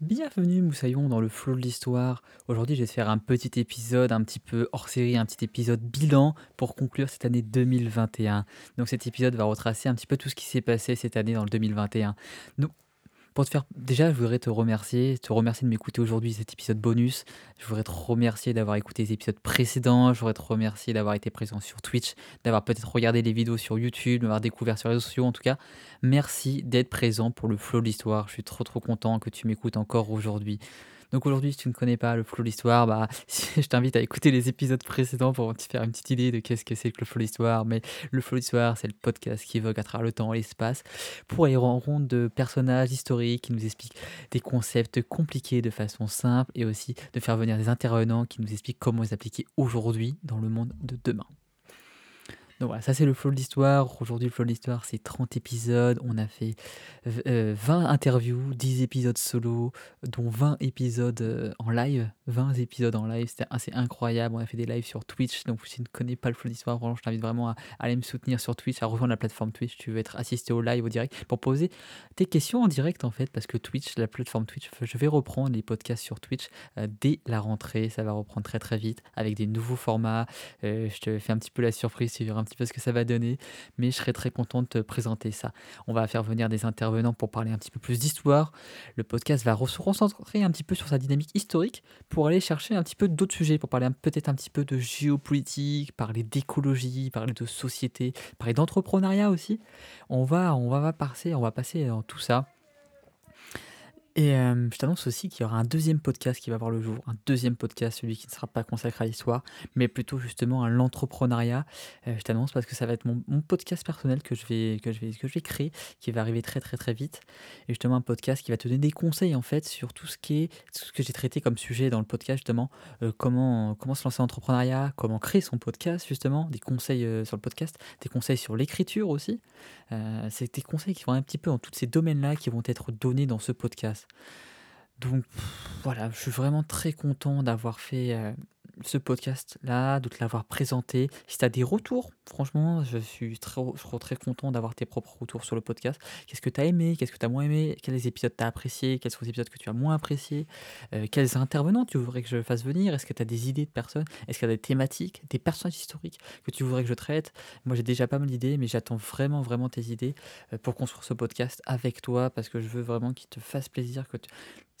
Bienvenue Moussaillon dans le flow de l'histoire. Aujourd'hui, je vais te faire un petit épisode un petit peu hors série, un petit épisode bilan pour conclure cette année 2021. Donc cet épisode va retracer un petit peu tout ce qui s'est passé cette année dans le 2021. Donc pour te faire, déjà, je voudrais te remercier, te remercier de m'écouter aujourd'hui cet épisode bonus. Je voudrais te remercier d'avoir écouté les épisodes précédents. Je voudrais te remercier d'avoir été présent sur Twitch, d'avoir peut-être regardé les vidéos sur YouTube, d'avoir découvert sur les réseaux sociaux. En tout cas, merci d'être présent pour le flow de l'histoire. Je suis trop trop content que tu m'écoutes encore aujourd'hui. Donc aujourd'hui, si tu ne connais pas le flow de l'histoire, bah, je t'invite à écouter les épisodes précédents pour te faire une petite idée de qu'est-ce que c'est que le flow de l'histoire. Mais le flow de l'histoire, c'est le podcast qui évoque à travers le temps et l'espace pour aller rencontre de personnages historiques qui nous expliquent des concepts compliqués de façon simple et aussi de faire venir des intervenants qui nous expliquent comment les appliquer aujourd'hui dans le monde de demain. Donc voilà, ça c'est le flow de l'histoire. Aujourd'hui, le flow de l'histoire, c'est 30 épisodes. On a fait 20 euh, interviews, 10 épisodes solo, dont 20 épisodes euh, en live. 20 épisodes en live, c'était assez incroyable. On a fait des lives sur Twitch. Donc si tu ne connais pas le flow de l'histoire, vraiment, je t'invite vraiment à, aller me soutenir sur Twitch, à rejoindre la plateforme Twitch. Tu veux être assisté au live, au direct, pour poser tes questions en direct en fait, parce que Twitch, la plateforme Twitch, je vais reprendre les podcasts sur Twitch euh, dès la rentrée. Ça va reprendre très très vite avec des nouveaux formats. je te fais un petit peu la surprise, tu verras un petit ce que ça va donner, mais je serais très content de te présenter ça. On va faire venir des intervenants pour parler un petit peu plus d'histoire. Le podcast va se recentrer un petit peu sur sa dynamique historique pour aller chercher un petit peu d'autres sujets, pour parler peut-être un petit peu de géopolitique, parler d'écologie, parler de société, parler d'entrepreneuriat aussi. On va, passer, on va passer dans tout ça. Et je t'annonce aussi qu'il y aura un deuxième podcast qui va voir le jour, un deuxième podcast, celui qui ne sera pas consacré à l'histoire, mais plutôt justement à l'entrepreneuriat. je t'annonce parce que ça va être mon, podcast personnel que je, vais, que, je vais, que je vais créer, qui va arriver très très très vite. Et justement un podcast qui va te donner des conseils en fait sur tout ce, qui est, tout ce que j'ai traité comme sujet dans le podcast justement, comment, comment se lancer en entrepreneuriat, comment créer son podcast justement, des conseils sur le podcast, des conseils sur l'écriture aussi. C'est des conseils qui vont un petit peu dans tous ces domaines-là qui vont être donnés dans ce podcast. Donc voilà, je suis vraiment très content d'avoir fait euh, ce podcast-là, de te l'avoir présenté. Si tu as des retours, franchement, je suis très, très content d'avoir tes propres retours sur le podcast. Qu'est-ce que tu as aimé? Qu'est-ce que tu as moins aimé? Quels épisodes tu as appréciés? Quels sont les épisodes que tu as moins appréciés? Euh, Quels intervenants tu voudrais que je fasse venir? Est-ce que tu as des idées de personnes? Est-ce qu'il y a des thématiques, des personnages historiques que tu voudrais que je traite? Moi, j'ai déjà pas mal d'idées, mais j'attends vraiment, vraiment tes idées euh, pour construire ce podcast avec toi parce que je veux vraiment qu'il te fasse plaisir, que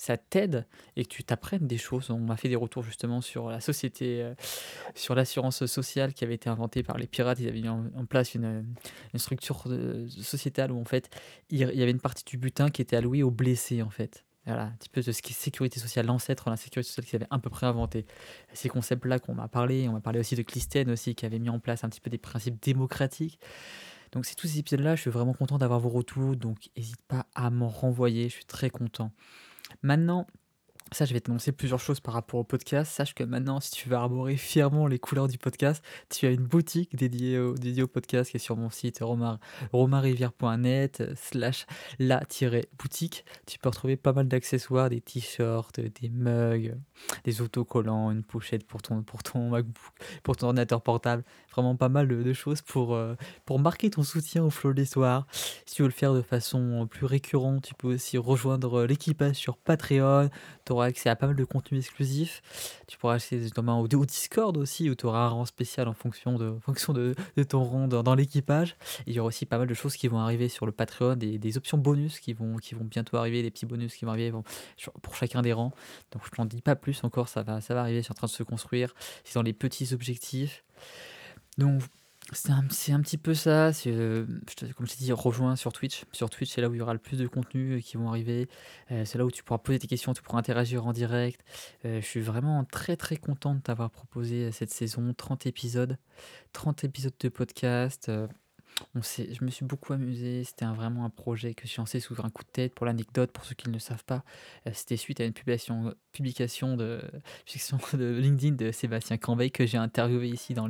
ça t'aide et que tu t'apprennes des choses. On m'a fait des retours justement sur la société, euh, sur l'assurance sociale qui avait été inventée par les pirates. Ils avaient mis en, place une, structure euh, sociétale où en fait il y avait une partie du butin qui était allouée aux blessés en fait. Voilà, un petit peu de ce qui est sécurité sociale, l'ancêtre de la sécurité sociale qu'ils avaient à peu près inventé. Ces concepts-là qu'on m'a parlé, on m'a parlé aussi de Clistène aussi qui avait mis en place un petit peu des principes démocratiques. Donc c'est tous ces épisodes-là, je suis vraiment content d'avoir vos retours, donc n'hésite pas à m'en renvoyer, je suis très content. Maintenant, ça, je vais t'annoncer plusieurs choses par rapport au podcast. Sache que maintenant, si tu veux arborer fièrement les couleurs du podcast, tu as une boutique dédiée au, dédiée au podcast qui est sur mon site romar, romarrivière.net slash la-boutique. Tu peux retrouver pas mal d'accessoires, des t-shirts, des mugs, des autocollants, une pochette pour ton, pour ton MacBook, pour ton ordinateur portable. Vraiment pas mal de, choses pour, euh, pour marquer ton soutien au flow de l'histoire. Si tu veux le faire de façon plus récurrente, tu peux aussi rejoindre l'équipage sur Patreon. Accès à pas mal de contenu exclusif. Tu pourras accéder notamment au, au Discord aussi, où tu auras un rang spécial en fonction de, fonction de, ton rang dans, l'équipage. il y aura aussi pas mal de choses qui vont arriver sur le Patreon, des, des, options bonus qui vont, qui vont bientôt arriver, des petits bonus qui vont arriver pour chacun des rangs. Donc je t'en dis pas plus encore, ça va, ça va arriver, c'est en train de se construire. C'est dans les petits objectifs. Donc c'est un, un, petit peu ça. Euh, comme je t'ai dit, rejoins sur Twitch. Sur Twitch, c'est là où il y aura le plus de contenus euh, qui vont arriver. Euh, c'est là où tu pourras poser tes questions, tu pourras interagir en direct. je suis vraiment très très content de t'avoir proposé cette saison 30 épisodes. 30 épisodes de podcast je me suis beaucoup amusé. C'était vraiment un projet que j'ai lancé sous un coup de tête. Pour l'anecdote, pour ceux qui ne le savent pas, euh, c'était suite à une publication, publication de, de LinkedIn de Sébastien Cambay que j'ai interviewé ici dans,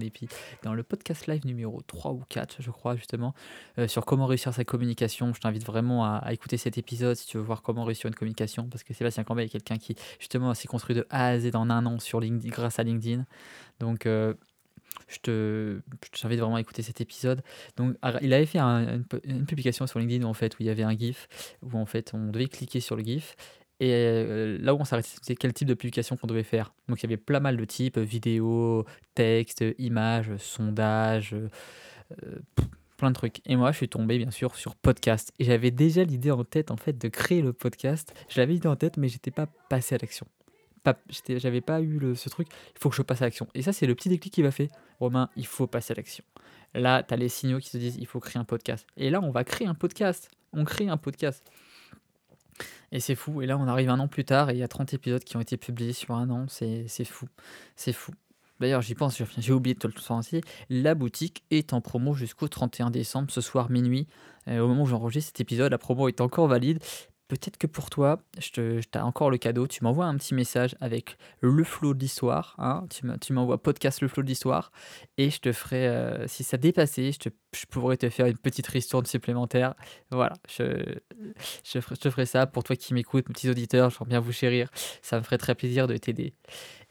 dans le podcast live numéro 3 ou 4, je crois, justement, euh, sur comment réussir sa communication. Je t'invite vraiment à, écouter cet épisode si tu veux voir comment réussir une communication, parce que Sébastien Cambay est quelqu'un qui, justement, s'est construit de A à Z en un an sur LinkedIn, grâce à LinkedIn. Donc, euh, je te, t'invite vraiment à écouter cet épisode. Donc, il avait fait une, publication sur LinkedIn où, en fait, où il y avait un GIF, où en fait on devait cliquer sur le GIF Et heu, là où on s'arrêtait, c'était quel type de publication qu'on devait faire. Donc il y avait plein mal de types, vidéo, texte, images, sondage, heu, plein de trucs. Et moi, je suis tombé bien sûr sur podcast et j'avais déjà l'idée en tête en fait de créer le podcast. Je l'avais l'idée en tête, mais j'étais pas passé à l'action. Pas j'avais pas eu le ce truc, il faut que je passe à l'action. Et ça, c'est le petit déclic qui m'a fait: «Romain, il faut passer à l'action». Là, tu as les signaux qui te disent: «Il faut créer un podcast» et là, on va créer un podcast. On crée un podcast et c'est fou et là, on arrive un an plus tard et il y a 30 épisodes qui ont été publiés sur un an, c'est fou, c'est fou. D'ailleurs, j'y pense, j'ai oublié de te le transmettre, la boutique est en promo jusqu'au 31 décembre, ce soir minuit. Heu, au moment où j'enregistre cet épisode, la promo est encore valide Peut-être que pour toi, je tu encore le cadeau, tu m'envoies un petit message avec le flow de l'histoire, hein, tu me tu m'envoies podcast le flow de l'histoire et je te ferai, heu, si ça dépassait, je pourrais te faire une petite ristourne supplémentaire. Voilà, je ferai te ferai ça pour toi qui m'écoutes, mes petits auditeurs, j'aimerais bien vous chérir, ça me ferait très plaisir de t'aider.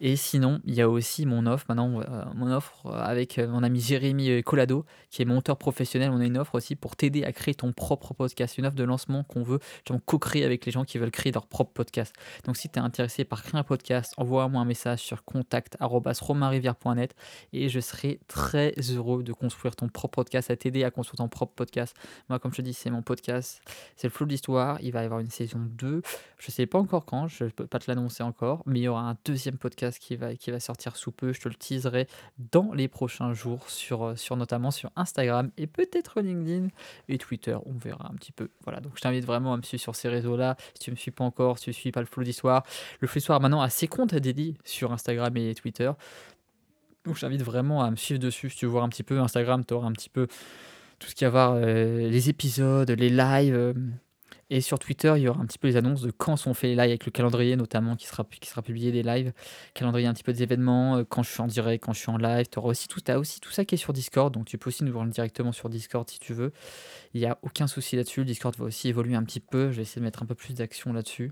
Et sinon, il y a aussi mon offre maintenant, heu, mon offre avec, heu, mon ami Jérémy, Collado, qui est monteur professionnel. On a une offre aussi pour t'aider à créer ton propre podcast, une offre de lancement qu'on veut justement avec les gens qui veulent créer leur propre podcast. Donc si tu es intéressé par créer un podcast, envoie-moi un message sur contact@romainrivière.net et je serai très heureux de construire ton propre podcast, à t'aider à construire ton propre podcast. Moi, comme je te dis, c'est mon podcast, c'est le flow de l'histoire. Il va y avoir une saison 2. Je sais pas encore quand, je peux pas te l'annoncer encore, mais il y aura un deuxième podcast qui va, sortir sous peu. Je te le teaserai dans les prochains jours, sur, euh, sur notamment sur Instagram et peut-être LinkedIn et Twitter. On verra un petit peu. Voilà, donc je t'invite vraiment à me suivre sur ces réseaux-là. Si tu ne me suis pas encore, si tu ne suis pas le Flow d'Histoire, le Flow d'Histoire maintenant a ses comptes dédiés sur Instagram et Twitter. Donc je t'invite vraiment à me suivre dessus. Si tu veux voir un petit peu Instagram, tu auras un petit peu tout ce qu'il y a à voir, euh, les épisodes, les lives. Euh, et sur Twitter, il y aura un petit peu les annonces de quand sont faits les lives avec le calendrier notamment qui sera, qui sera publié des lives, calendrier un petit peu des événements, euh, quand je suis en direct, quand je suis en live. Tu aussi tout, as aussi tout ça qui est sur Discord, donc tu peux aussi nous voir directement sur Discord si tu veux. Il n'y a aucun souci là-dessus. Discord va aussi évoluer un petit peu. Je vais essayer de mettre un peu plus d'action là-dessus.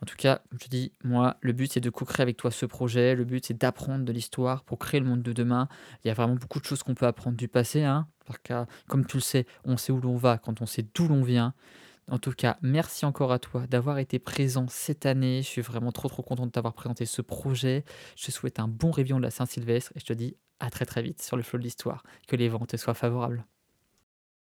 En tout cas, je te dis, moi, le but c'est de co-créer avec toi ce projet. Le but c'est d'apprendre de l'histoire pour créer le monde de demain. Il y a vraiment beaucoup de choses qu'on peut apprendre du passé. Hein, parce comme tu le sais, on sait où l'on va quand on sait d'où l'on vient. En tout cas, merci encore à toi d'avoir été présent cette année. Je suis vraiment trop trop content de t'avoir présenté ce projet. Je te souhaite un bon réveillon de la Saint-Sylvestre et je te dis à très très vite sur le flot de l'histoire. Que les vents te soient favorables.